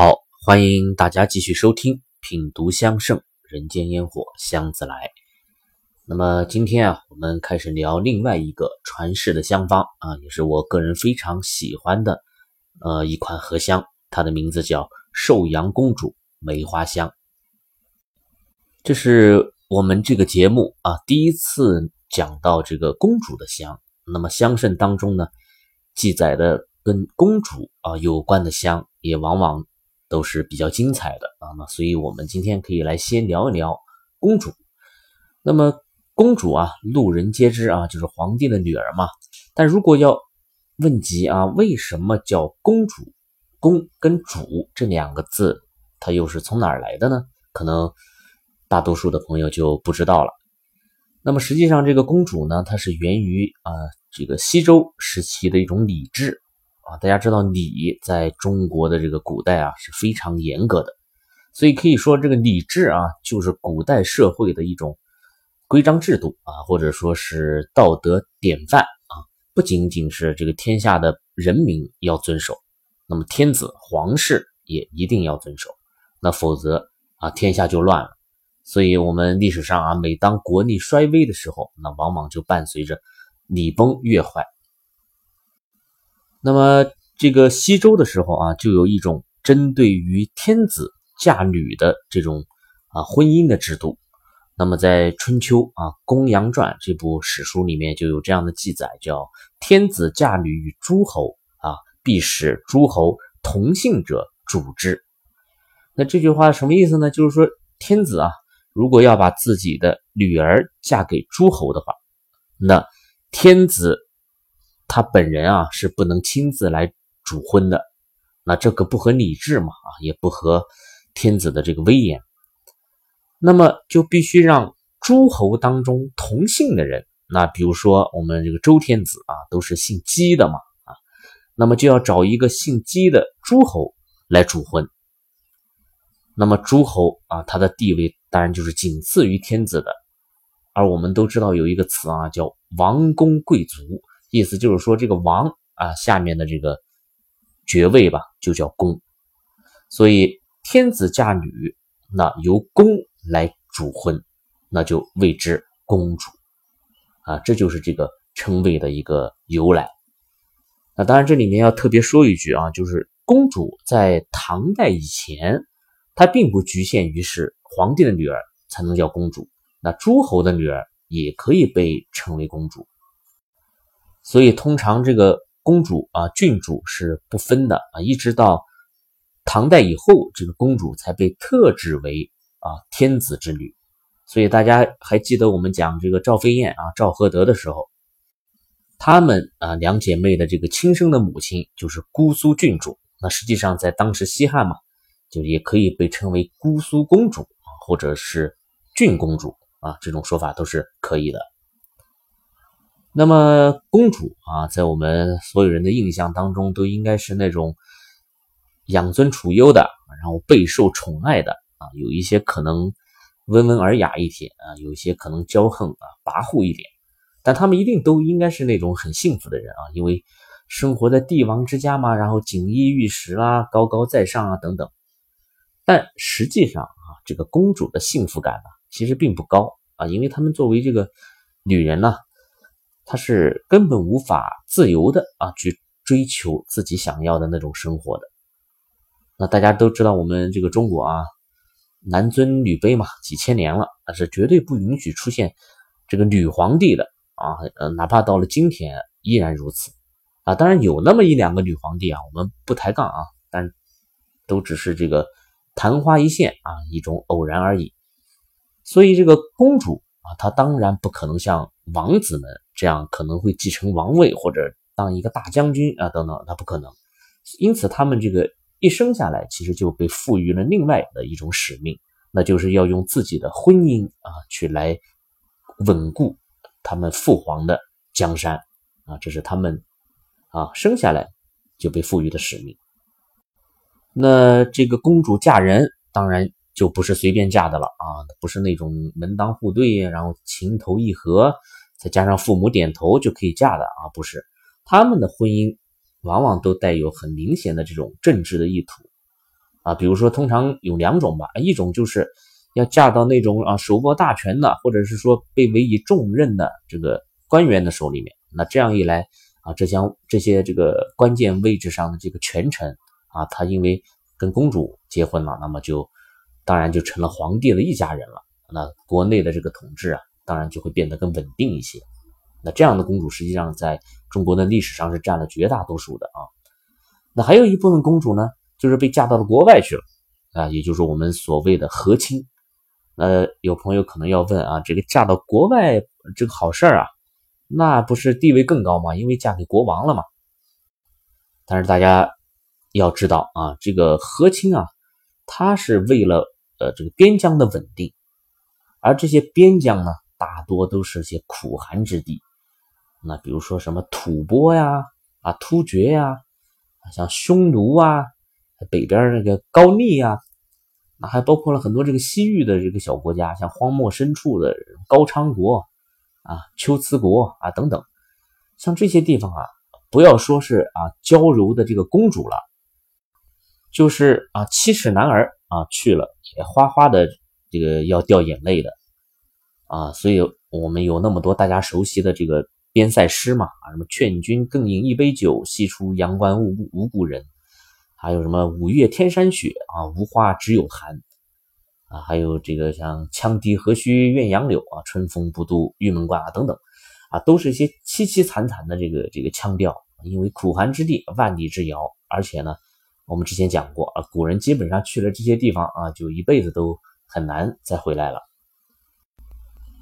好，欢迎大家继续收听品读香盛人间烟火香自来。那么今天啊，我们开始聊另外一个传世的香方啊，也是我个人非常喜欢的呃一款荷香，它的名字叫寿阳公主梅花香。这是我们这个节目啊第一次讲到这个公主的香。那么香圣当中呢，记载的跟公主啊有关的香，也往往。都是比较精彩的啊，那所以我们今天可以来先聊一聊公主。那么公主啊，路人皆知啊，就是皇帝的女儿嘛。但如果要问及啊，为什么叫公主？公跟主这两个字，它又是从哪儿来的呢？可能大多数的朋友就不知道了。那么实际上，这个公主呢，它是源于啊这个西周时期的一种礼制。啊，大家知道礼在中国的这个古代啊是非常严格的，所以可以说这个礼制啊就是古代社会的一种规章制度啊，或者说是道德典范啊，不仅仅是这个天下的人民要遵守，那么天子皇室也一定要遵守，那否则啊天下就乱了。所以，我们历史上啊，每当国力衰微的时候，那往往就伴随着礼崩乐坏。那么，这个西周的时候啊，就有一种针对于天子嫁女的这种啊婚姻的制度。那么，在春秋啊《公羊传》这部史书里面就有这样的记载，叫“天子嫁女与诸侯啊，必使诸侯同姓者主之”。那这句话什么意思呢？就是说，天子啊，如果要把自己的女儿嫁给诸侯的话，那天子。他本人啊是不能亲自来主婚的，那这个不合礼制嘛啊，也不合天子的这个威严。那么就必须让诸侯当中同姓的人，那比如说我们这个周天子啊，都是姓姬的嘛啊，那么就要找一个姓姬的诸侯来主婚。那么诸侯啊，他的地位当然就是仅次于天子的。而我们都知道有一个词啊，叫王公贵族。意思就是说，这个王啊，下面的这个爵位吧，就叫公。所以天子嫁女，那由公来主婚，那就谓之公主啊。这就是这个称谓的一个由来。那当然，这里面要特别说一句啊，就是公主在唐代以前，她并不局限于是皇帝的女儿才能叫公主，那诸侯的女儿也可以被称为公主。所以，通常这个公主啊、郡主是不分的啊，一直到唐代以后，这个公主才被特指为啊天子之女。所以，大家还记得我们讲这个赵飞燕啊、赵合德的时候，她们啊两姐妹的这个亲生的母亲就是姑苏郡主。那实际上在当时西汉嘛，就也可以被称为姑苏公主啊，或者是郡公主啊，这种说法都是可以的。那么公主啊，在我们所有人的印象当中，都应该是那种养尊处优的，然后备受宠爱的啊，有一些可能温文尔雅一点啊，有一些可能骄横啊、跋扈一点，但他们一定都应该是那种很幸福的人啊，因为生活在帝王之家嘛，然后锦衣玉食啦，高高在上啊等等。但实际上啊，这个公主的幸福感呢，其实并不高啊，因为他们作为这个女人呢。他是根本无法自由的啊，去追求自己想要的那种生活的。那大家都知道，我们这个中国啊，男尊女卑嘛，几千年了，那是绝对不允许出现这个女皇帝的啊。呃，哪怕到了今天依然如此啊。当然有那么一两个女皇帝啊，我们不抬杠啊，但都只是这个昙花一现啊，一种偶然而已。所以这个公主啊，他当然不可能像王子们。这样可能会继承王位或者当一个大将军啊等等，那不可能。因此，他们这个一生下来，其实就被赋予了另外的一种使命，那就是要用自己的婚姻啊，去来稳固他们父皇的江山啊，这是他们啊生下来就被赋予的使命。那这个公主嫁人，当然就不是随便嫁的了啊，不是那种门当户对，然后情投意合。再加上父母点头就可以嫁的啊，不是他们的婚姻往往都带有很明显的这种政治的意图啊，比如说通常有两种吧，一种就是要嫁到那种啊手握大权的，或者是说被委以重任的这个官员的手里面。那这样一来啊，这将这些这个关键位置上的这个权臣啊，他因为跟公主结婚了，那么就当然就成了皇帝的一家人了。那国内的这个统治啊，当然就会变得更稳定一些。那这样的公主实际上在中国的历史上是占了绝大多数的啊。那还有一部分公主呢？就是被嫁到了国外去了啊，也就是我们所谓的和亲。呃，有朋友可能要问啊，这个嫁到国外这个好事儿啊，那不是地位更高吗？因为嫁给国王了嘛。但是大家要知道啊，这个和亲啊，它是为了呃这个边疆的稳定，而这些边疆呢，大多都是些苦寒之地。那比如说什么吐蕃呀、啊突厥呀、像匈奴啊。北边那个高丽啊，那还包括了很多这个西域的这个小国家，像荒漠深处的高昌国啊、龟兹国啊等等，像这些地方啊，不要说是啊娇柔的这个公主了，就是啊七尺男儿啊去了也哗哗的这个要掉眼泪的啊，所以我们有那么多大家熟悉的这个边塞诗嘛啊，什么劝君更饮一杯酒，西出阳关无无故人。还有什么五月天山雪啊，无花只有寒啊，还有这个像羌笛何须怨杨柳啊，春风不度玉门关啊等等啊，都是一些凄凄惨惨的这个这个腔调。因为苦寒之地，万里之遥，而且呢，我们之前讲过啊，古人基本上去了这些地方啊，就一辈子都很难再回来了。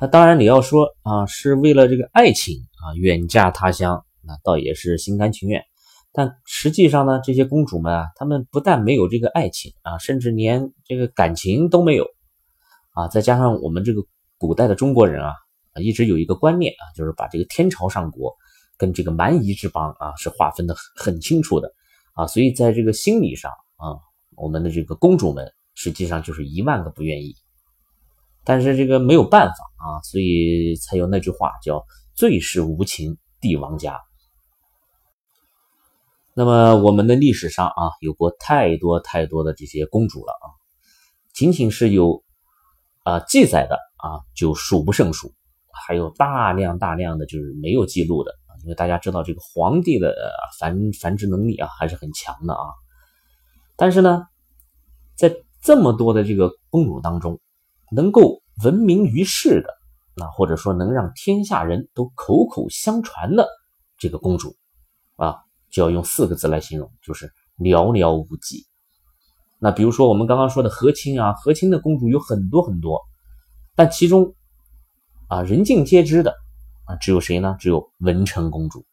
那当然你要说啊，是为了这个爱情啊，远嫁他乡，那倒也是心甘情愿。但实际上呢，这些公主们啊，她们不但没有这个爱情啊，甚至连这个感情都没有啊。再加上我们这个古代的中国人啊，一直有一个观念啊，就是把这个天朝上国跟这个蛮夷之邦啊是划分的很清楚的啊。所以在这个心理上啊，我们的这个公主们实际上就是一万个不愿意。但是这个没有办法啊，所以才有那句话叫“最是无情帝王家”。那么我们的历史上啊，有过太多太多的这些公主了啊，仅仅是有啊记载的啊就数不胜数，还有大量大量的就是没有记录的。因为大家知道这个皇帝的繁繁殖能力啊还是很强的啊，但是呢，在这么多的这个公主当中，能够闻名于世的，那或者说能让天下人都口口相传的这个公主啊。就要用四个字来形容，就是寥寥无几。那比如说我们刚刚说的和亲啊，和亲的公主有很多很多，但其中啊人尽皆知的啊只有谁呢？只有文成公主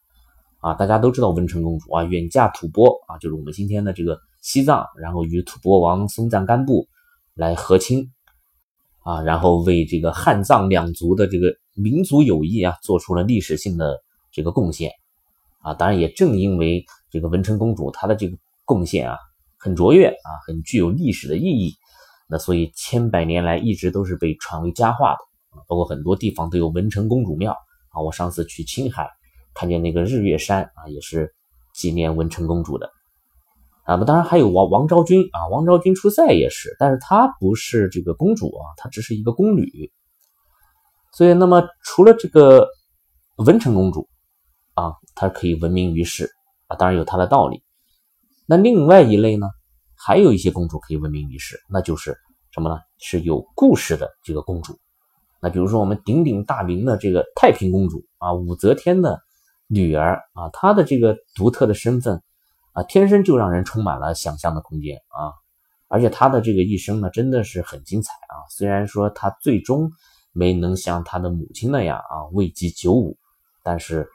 啊。大家都知道文成公主啊，远嫁吐蕃啊，就是我们今天的这个西藏，然后与吐蕃王松赞干布来和亲啊，然后为这个汉藏两族的这个民族友谊啊做出了历史性的这个贡献。啊，当然也正因为这个文成公主她的这个贡献啊，很卓越啊，很具有历史的意义，那所以千百年来一直都是被传为佳话的，包括很多地方都有文成公主庙啊。我上次去青海看见那个日月山啊，也是纪念文成公主的啊。那当然还有王王昭君啊，王昭君出塞也是，但是她不是这个公主啊，她只是一个宫女。所以那么除了这个文成公主。啊，她可以闻名于世啊，当然有她的道理。那另外一类呢，还有一些公主可以闻名于世，那就是什么呢？是有故事的这个公主。那比如说我们鼎鼎大名的这个太平公主啊，武则天的女儿啊，她的这个独特的身份啊，天生就让人充满了想象的空间啊。而且她的这个一生呢，真的是很精彩啊。虽然说她最终没能像她的母亲那样啊，位极九五，但是。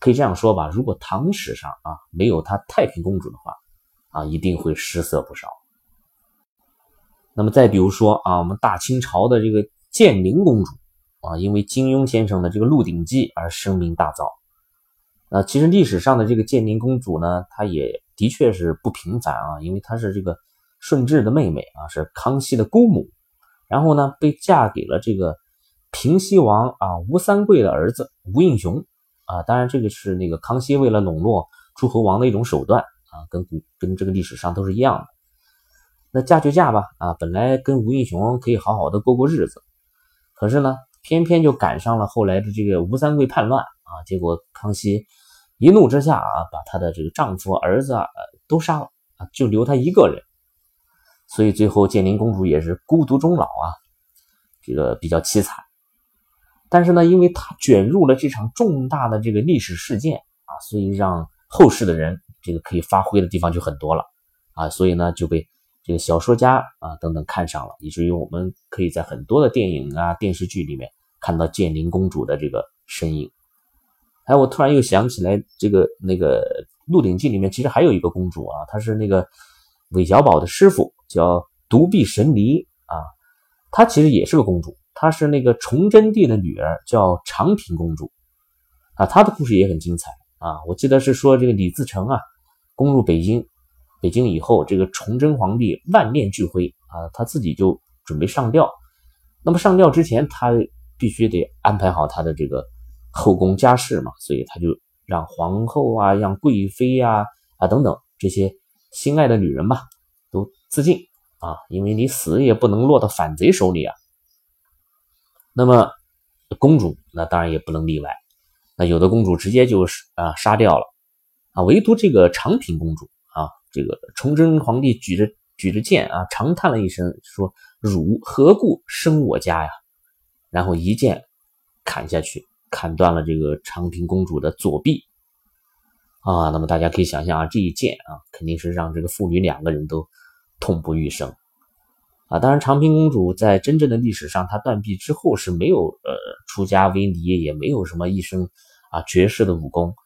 可以这样说吧，如果唐史上啊没有她太平公主的话，啊一定会失色不少。那么再比如说啊，我们大清朝的这个建宁公主啊，因为金庸先生的这个《鹿鼎记》而声名大噪。那其实历史上的这个建宁公主呢，她也的确是不平凡啊，因为她是这个顺治的妹妹啊，是康熙的姑母，然后呢被嫁给了这个平西王啊吴三桂的儿子吴应熊。啊，当然，这个是那个康熙为了笼络诸侯王的一种手段啊，跟古跟这个历史上都是一样的。那嫁就嫁吧，啊，本来跟吴应熊可以好好的过过日子，可是呢，偏偏就赶上了后来的这个吴三桂叛乱啊，结果康熙一怒之下啊，把他的这个丈夫、儿子啊都杀了啊，就留他一个人，所以最后建宁公主也是孤独终老啊，这个比较凄惨。但是呢，因为她卷入了这场重大的这个历史事件啊，所以让后世的人这个可以发挥的地方就很多了啊，所以呢就被。这个小说家啊等等看上了，以至于我们可以在很多的电影啊电视剧里面看到建宁公主的这个身影。哎，我突然又想起来，这个那个《鹿鼎记》里面其实还有一个公主啊，她是那个韦小宝的师傅，叫独臂神尼啊，她其实也是个公主，她是那个崇祯帝的女儿，叫长平公主啊，她的故事也很精彩啊。我记得是说这个李自成啊攻入北京。北京以后，这个崇祯皇帝万念俱灰啊，他自己就准备上吊。那么上吊之前，他必须得安排好他的这个后宫家事嘛，所以他就让皇后啊、让贵妃呀啊等等这些心爱的女人吧，都自尽啊，因为你死也不能落到反贼手里啊。那么公主那当然也不能例外，那有的公主直接就是啊杀掉了啊，唯独这个长平公主。这个崇祯皇帝举着举着剑啊，长叹了一声，说：“汝何故生我家呀？”然后一剑砍下去，砍断了这个长平公主的左臂啊。那么大家可以想象啊，这一剑啊，肯定是让这个父女两个人都痛不欲生啊。当然，长平公主在真正的历史上，她断臂之后是没有呃出家为尼，也没有什么一身啊绝世的武功。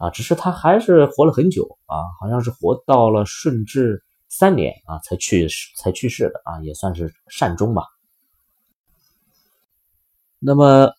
啊，只是他还是活了很久啊，好像是活到了顺治三年啊才去世才去世的啊，也算是善终吧。那么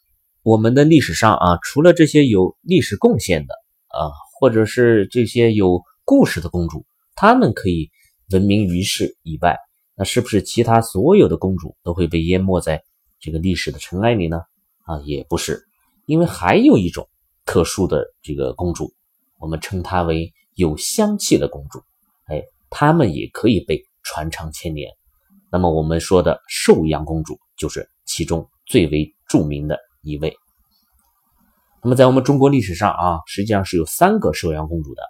我们的历史上啊，除了这些有历史贡献的啊，或者是这些有故事的公主，她们可以闻名于世以外，那是不是其他所有的公主都会被淹没在这个历史的尘埃里呢？啊，也不是，因为还有一种。特殊的这个公主，我们称她为有香气的公主。哎，她们也可以被传唱千年。那么我们说的寿阳公主就是其中最为著名的一位。那么在我们中国历史上啊，实际上是有三个寿阳公主的。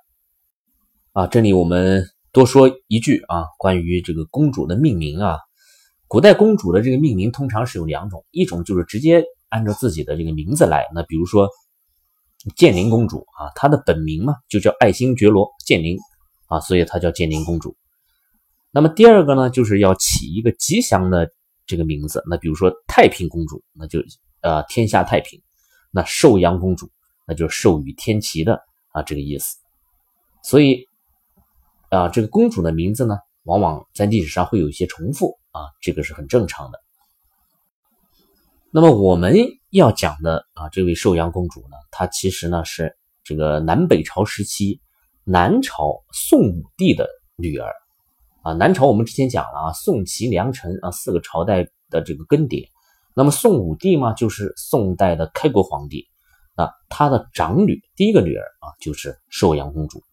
啊，这里我们多说一句啊，关于这个公主的命名啊，古代公主的这个命名通常是有两种，一种就是直接按照自己的这个名字来，那比如说。建宁公主啊，她的本名嘛就叫爱新觉罗建宁啊，所以她叫建宁公主。那么第二个呢，就是要起一个吉祥的这个名字，那比如说太平公主，那就呃天下太平；那寿阳公主，那就寿与天齐的啊这个意思。所以啊，这个公主的名字呢，往往在历史上会有一些重复啊，这个是很正常的。那么我们要讲的啊，这位寿阳公主呢，她其实呢是这个南北朝时期南朝宋武帝的女儿啊。南朝我们之前讲了啊，宋齐梁陈啊四个朝代的这个更迭。那么宋武帝嘛，就是宋代的开国皇帝啊，他的长女第一个女儿啊，就是寿阳公主。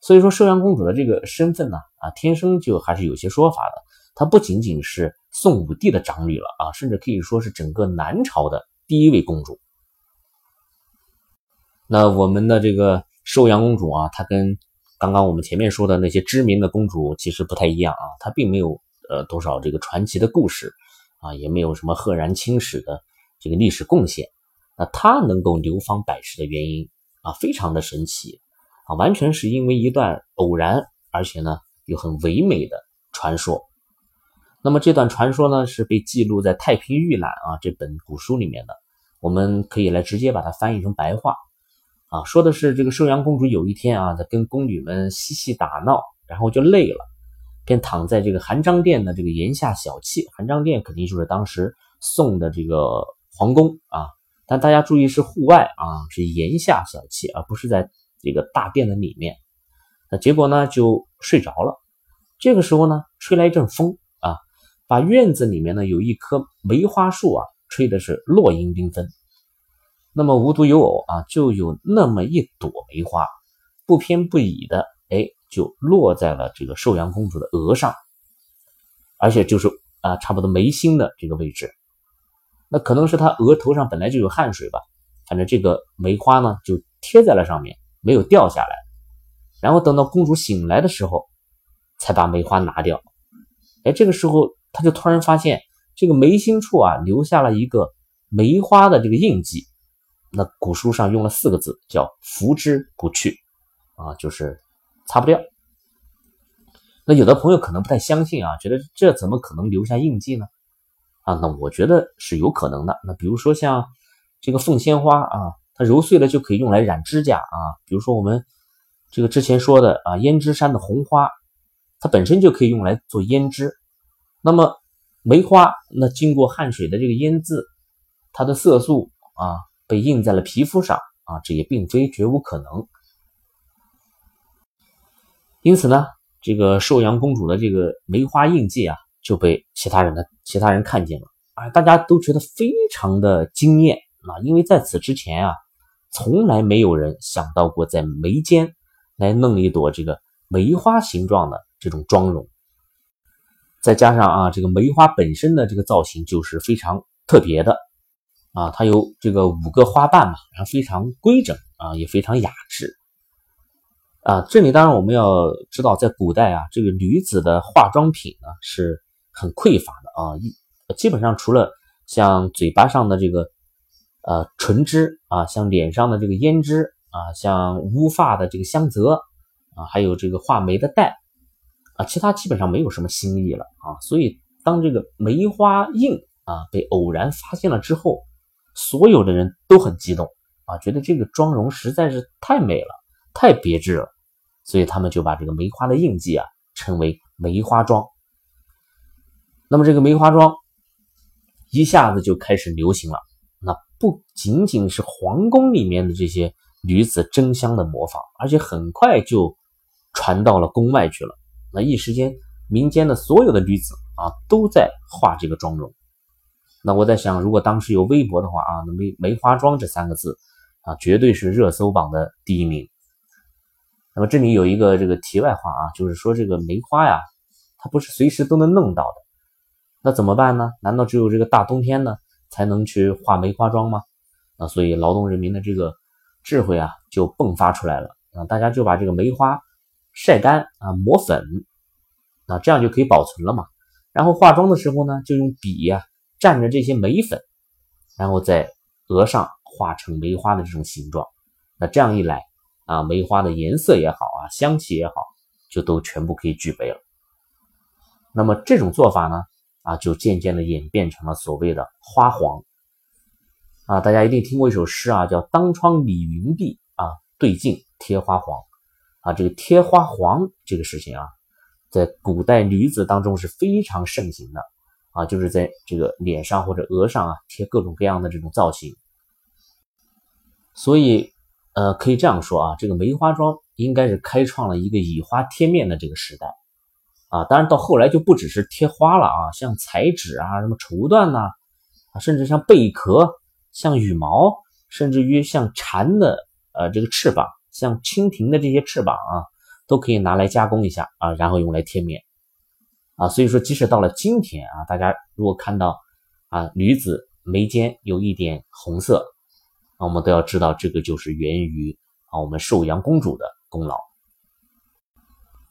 所以说寿阳公主的这个身份呢啊，天生就还是有些说法的。她不仅仅是。宋武帝的长女了啊，甚至可以说是整个南朝的第一位公主。那我们的这个寿阳公主啊，她跟刚刚我们前面说的那些知名的公主其实不太一样啊，她并没有呃多少这个传奇的故事啊，也没有什么赫然青史的这个历史贡献。那她能够流芳百世的原因啊，非常的神奇啊，完全是因为一段偶然，而且呢又很唯美的传说。那么这段传说呢，是被记录在《太平御览》啊这本古书里面的。我们可以来直接把它翻译成白话啊，说的是这个寿阳公主有一天啊，在跟宫女们嬉戏打闹，然后就累了，便躺在这个含章殿的这个檐下小憩。含章殿肯定就是当时宋的这个皇宫啊，但大家注意是户外啊，是檐下小憩，而不是在这个大殿的里面。那结果呢，就睡着了。这个时候呢，吹来一阵风啊。把院子里面呢有一棵梅花树啊，吹的是落英缤纷。那么无独有偶啊，就有那么一朵梅花，不偏不倚的，哎，就落在了这个寿阳公主的额上。而且就是啊，差不多眉心的这个位置。那可能是她额头上本来就有汗水吧，反正这个梅花呢就贴在了上面，没有掉下来。然后等到公主醒来的时候，才把梅花拿掉。哎，这个时候她就突然发现这个眉心处啊留下了一个梅花的这个印记。那古书上用了四个字，叫“拂之不去”，啊，就是擦不掉。那有的朋友可能不太相信啊，觉得这怎么可能留下印记呢？啊，那我觉得是有可能的。那比如说像这个凤仙花啊，它揉碎了就可以用来染指甲啊。比如说我们这个之前说的啊，胭脂山的红花，它本身就可以用来做胭脂。那么梅花，那经过汗水的这个腌渍，它的色素啊。被印在了皮肤上啊，这也并非绝无可能。因此呢，这个寿阳公主的这个梅花印记啊，就被其他人的其他人看见了啊，大家都觉得非常的惊艳啊，因为在此之前啊，从来没有人想到过在眉间来弄一朵这个梅花形状的这种妆容，再加上啊，这个梅花本身的这个造型就是非常特别的。啊，它有这个五个花瓣嘛，然后非常规整啊，也非常雅致啊。这里当然我们要知道，在古代啊，这个女子的化妆品呢是很匮乏的啊，一基本上除了像嘴巴上的这个呃唇脂啊，像脸上的这个胭脂啊，像乌发的这个香泽啊，还有这个画眉的黛其他基本上没有什么新意了啊。所以当这个梅花印啊被偶然发现了之后，所有的人都很激动啊，觉得这个妆容实在是太美了，太别致了，所以他们就把这个梅花的印记啊称为梅花妆。那么这个梅花妆一下子就开始流行了，那不仅仅是皇宫里面的这些女子争相的模仿，而且很快就传到了宫外去了。那一时间，民间的所有的女子啊都在画这个妆容。那我在想，如果当时有微博的话啊，那梅梅花妆这三个字啊，绝对是热搜榜的第一名。那么这里有一个这个题外话啊，就是说这个梅花呀，它不是随时都能弄到的。那怎么办呢？难道只有这个大冬天呢才能去画梅花妆吗？啊，所以劳动人民的这个智慧啊，就迸发出来了啊，大家就把这个梅花晒干啊，磨粉啊，这样就可以保存了嘛。然后化妆的时候呢，就用笔呀。蘸着这些梅粉，然后在额上画成梅花的这种形状，那这样一来啊，梅花的颜色也好啊，香气也好，就都全部可以具备了。那么这种做法呢，啊，就渐渐的演变成了所谓的花黄。啊，大家一定听过一首诗啊，叫“当窗理云鬓，啊，对镜贴花黄”。啊，这个贴花黄这个事情啊，在古代女子当中是非常盛行的。啊，就是在这个脸上或者额上啊贴各种各样的这种造型，所以呃可以这样说啊，这个梅花妆应该是开创了一个以花贴面的这个时代啊。当然到后来就不只是贴花了啊，像彩纸啊、什么绸缎呐啊，甚至像贝壳、像羽毛，甚至于像蝉的呃这个翅膀、像蜻蜓的这些翅膀啊，都可以拿来加工一下啊，然后用来贴面。啊，所以说，即使到了今天啊，大家如果看到啊女子眉间有一点红色，那我们都要知道，这个就是源于啊我们寿阳公主的功劳。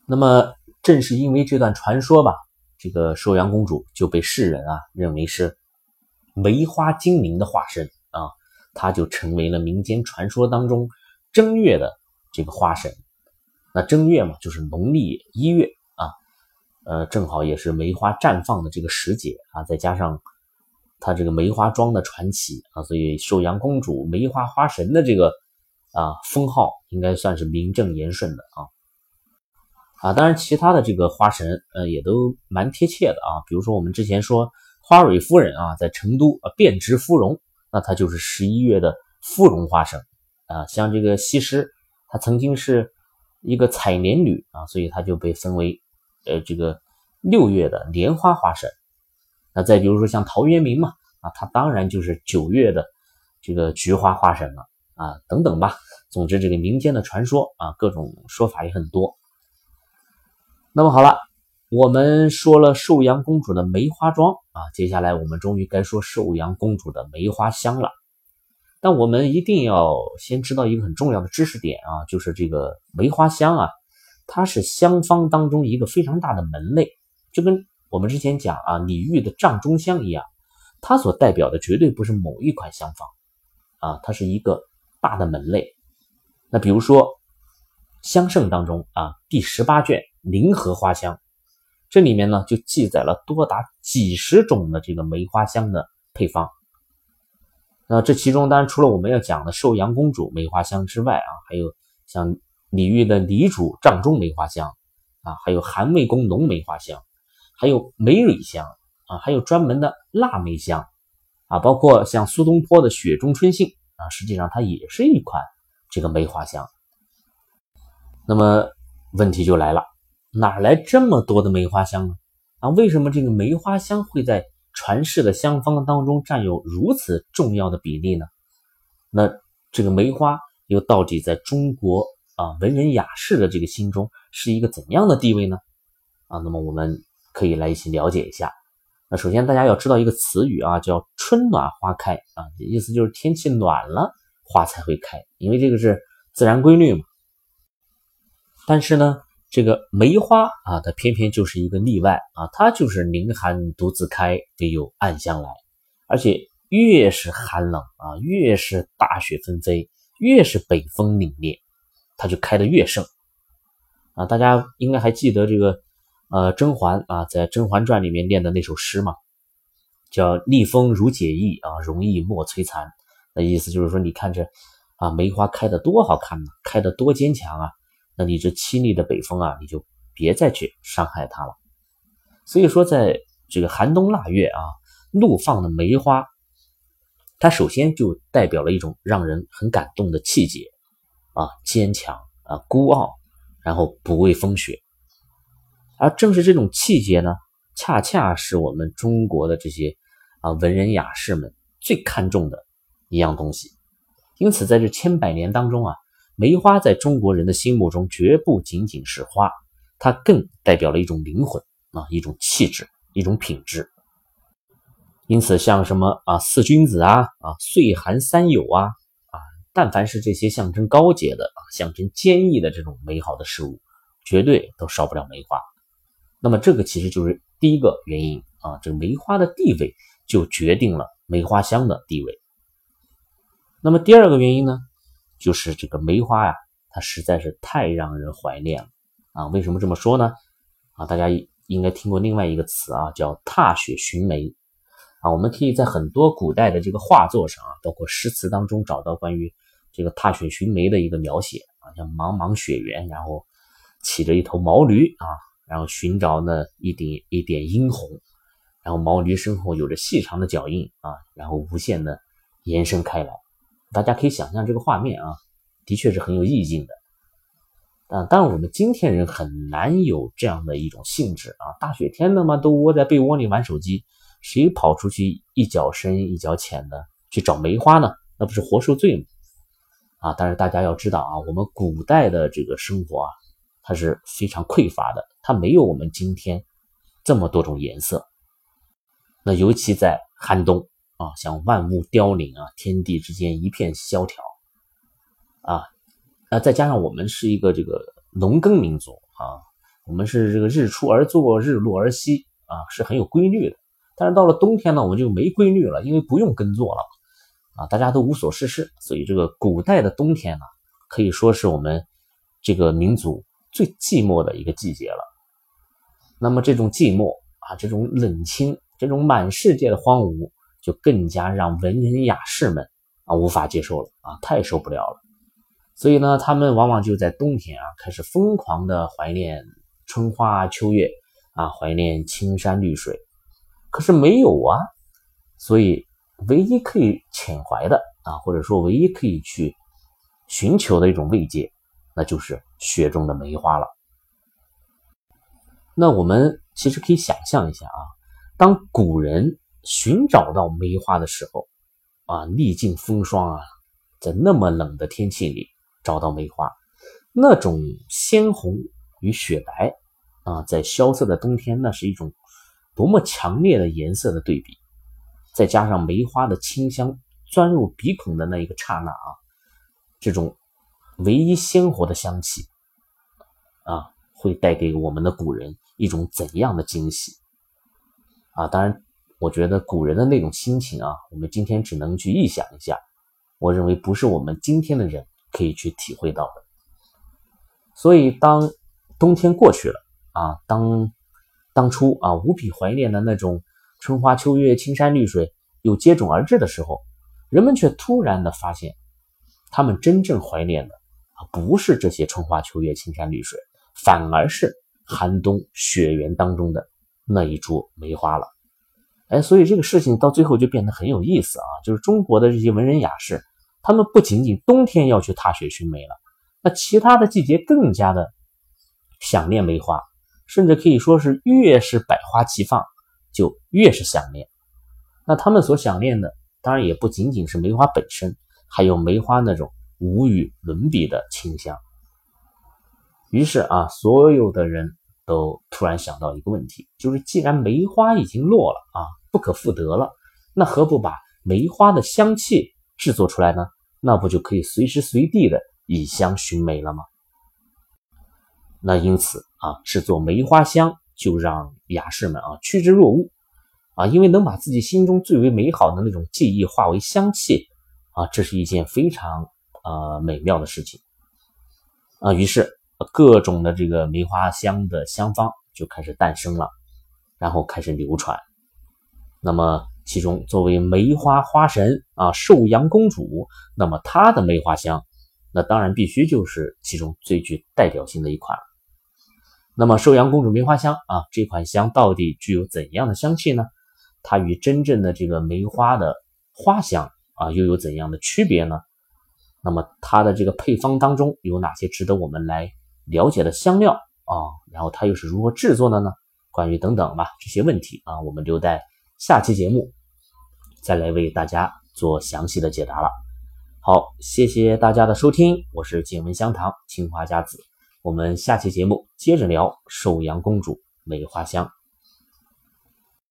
那么，正是因为这段传说吧，这个寿阳公主就被世人啊认为是梅花精灵的化身啊，她就成为了民间传说当中正月的这个花神。那正月嘛，就是农历一月啊。呃，正好也是梅花绽放的这个时节啊，再加上它这个梅花桩的传奇啊，所以寿阳公主梅花花神的这个啊封号应该算是名正言顺的啊啊，当然其他的这个花神呃也都蛮贴切的啊，比如说我们之前说花蕊夫人啊，在成都啊遍植芙蓉，那她就是十一月的芙蓉花神啊，像这个西施，她曾经是一个采莲女啊，所以她就被分为。呃，这个六月的莲花花神，那再比如说像陶渊明嘛，啊，他当然就是九月的这个菊花花神了啊，等等吧。总之，这个民间的传说啊，各种说法也很多。那么好了，我们说了寿阳公主的梅花妆啊，接下来我们终于该说寿阳公主的梅花香了。但我们一定要先知道一个很重要的知识点啊，就是这个梅花香啊，它是香方当中一个非常大的门类，就跟我们之前讲啊李煜的帐中香一样，它所代表的绝对不是某一款香方啊，它是一个大的门类。那比如说香圣当中啊第十八卷灵荷花香，这里面呢就记载了多达几十种的这个梅花香的配方。那这其中当然除了我们要讲的寿阳公主梅花香之外啊，还有像李煜的李主帐中梅花香啊，还有韩魏公浓梅花香，还有梅蕊香啊，还有专门的腊梅香啊，包括像苏东坡的雪中春杏啊，实际上它也是一款这个梅花香。那么问题就来了，哪来这么多的梅花香呢？啊，为什么这个梅花香会在？传世的香方当中占有如此重要的比例呢？那这个梅花又到底在中国啊文人雅士的这个心中是一个怎样的地位呢？啊，那么我们可以来一起了解一下。那首先大家要知道一个词语啊，叫“春暖花开”啊，意思就是天气暖了，花才会开，因为这个是自然规律嘛。但是呢？这个梅花啊，它偏偏就是一个例外啊，它就是凌寒独自开，唯有暗香来。而且越是寒冷啊，越是大雪纷飞，越是北风凛冽，它就开得越盛啊。大家应该还记得这个呃甄嬛啊，在《甄嬛传》里面念的那首诗嘛，叫“逆风如解意啊，容易莫摧残”。那意思就是说，你看这啊梅花开得多好看呢，开得多坚强啊。那你这凄厉的北风啊，你就别再去伤害它了。所以说，在这个寒冬腊月啊，怒放的梅花，它首先就代表了一种让人很感动的气节啊，坚强啊，孤傲，然后不畏风雪。而正是这种气节呢，恰恰是我们中国的这些啊文人雅士们最看重的一样东西。因此，在这千百年当中啊。梅花在中国人的心目中绝不仅仅是花，它更代表了一种灵魂啊，一种气质，一种品质。因此，像什么啊四君子啊啊岁寒三友啊啊，但凡是这些象征高洁的啊、象征坚毅的这种美好的事物，绝对都少不了梅花。那么，这个其实就是第一个原因啊，这个梅花的地位就决定了梅花香的地位。那么，第二个原因呢？就是这个梅花呀，它实在是太让人怀念了啊！为什么这么说呢？啊，大家应该听过另外一个词啊，叫踏雪寻梅啊。我们可以在很多古代的这个画作上啊，包括诗词当中找到关于这个踏雪寻梅的一个描写啊，像茫茫雪原，然后骑着一头毛驴啊，然后寻找那一点一点殷红，然后毛驴身后有着细长的脚印啊，然后无限的延伸开来。大家可以想象这个画面啊，的确是很有意境的。啊，当然我们今天人很难有这样的一种兴致啊，大雪天的嘛，都窝在被窝里玩手机，谁跑出去一脚深一脚浅的去找梅花呢？那不是活受罪吗？啊，但是大家要知道啊，我们古代的这个生活啊，它是非常匮乏的，它没有我们今天这么多种颜色。那尤其在寒冬。啊，像万物凋零啊，天地之间一片萧条啊，那再加上我们是一个这个农耕民族啊，我们是这个日出而作，日落而息啊，是很有规律的。但是到了冬天呢，我们就没规律了，因为不用耕作了啊，大家都无所事事，所以这个古代的冬天呢，可以说是我们这个民族最寂寞的一个季节了。那么这种寂寞啊，这种冷清，这种满世界的荒芜。就更加让文人雅士们啊无法接受了啊，太受不了了。所以呢，他们往往就在冬天啊开始疯狂的怀念春花秋月啊，怀念青山绿水。可是没有啊，所以唯一可以遣怀的啊，或者说唯一可以去寻求的一种慰藉，那就是雪中的梅花了。那我们其实可以想象一下啊，当古人。寻找到梅花的时候，啊，历尽风霜啊，在那么冷的天气里找到梅花，那种鲜红与雪白，啊，在萧瑟的冬天，那是一种多么强烈的颜色的对比，再加上梅花的清香钻入鼻孔的那一个刹那啊，这种唯一鲜活的香气啊，会带给我们的古人一种怎样的惊喜啊？当然，我觉得古人的那种心情啊，我们今天只能去臆想一下，我认为不是我们今天的人可以去体会到的。所以，当冬天过去了啊，当当初啊无比怀念的那种春花秋月、青山绿水又接踵而至的时候，人们却突然的发现，他们真正怀念的啊不是这些春花秋月、青山绿水，反而是寒冬雪原当中的那一株梅花了。哎，所以这个事情到最后就变得很有意思啊，就是中国的这些文人雅士，他们不仅仅冬天要去踏雪寻梅了。那其他的季节更加的想念梅花，甚至可以说是越是百花齐放，就越是想念。那他们所想念的，当然也不仅仅是梅花本身，还有梅花那种无与伦比的清香。于是啊，所有的人都突然想到一个问题，就是既然梅花已经落了啊，不可复得了，那何不把梅花的香气制作出来呢？那不就可以随时随地的？以香寻梅了吗？那因此啊，制作梅花香就让雅士们啊趋之若鹜啊，因为能把自己心中最为美好的那种记忆化为香气啊，这是一件非常啊美妙的事情啊。于是各种的这个梅花香的香方就开始诞生了，然后开始流传。那么其中作为梅花花神啊寿阳公主，那么她的梅花香。那当然必须就是其中最具代表性的一款。那么寿阳公主梅花香啊，这款香到底具有怎样的香气呢？它与真正的这个梅花的花香啊，又有怎样的区别呢？那么它的这个配方当中有哪些值得我们来了解的香料啊？然后它又是如何制作的呢？关于等等吧这些问题啊，我们留待下期节目再来为大家做详细的解答了。好，谢谢大家的收听，我是静文香堂青花家子，我们下期节目接着聊寿阳公主梅花香。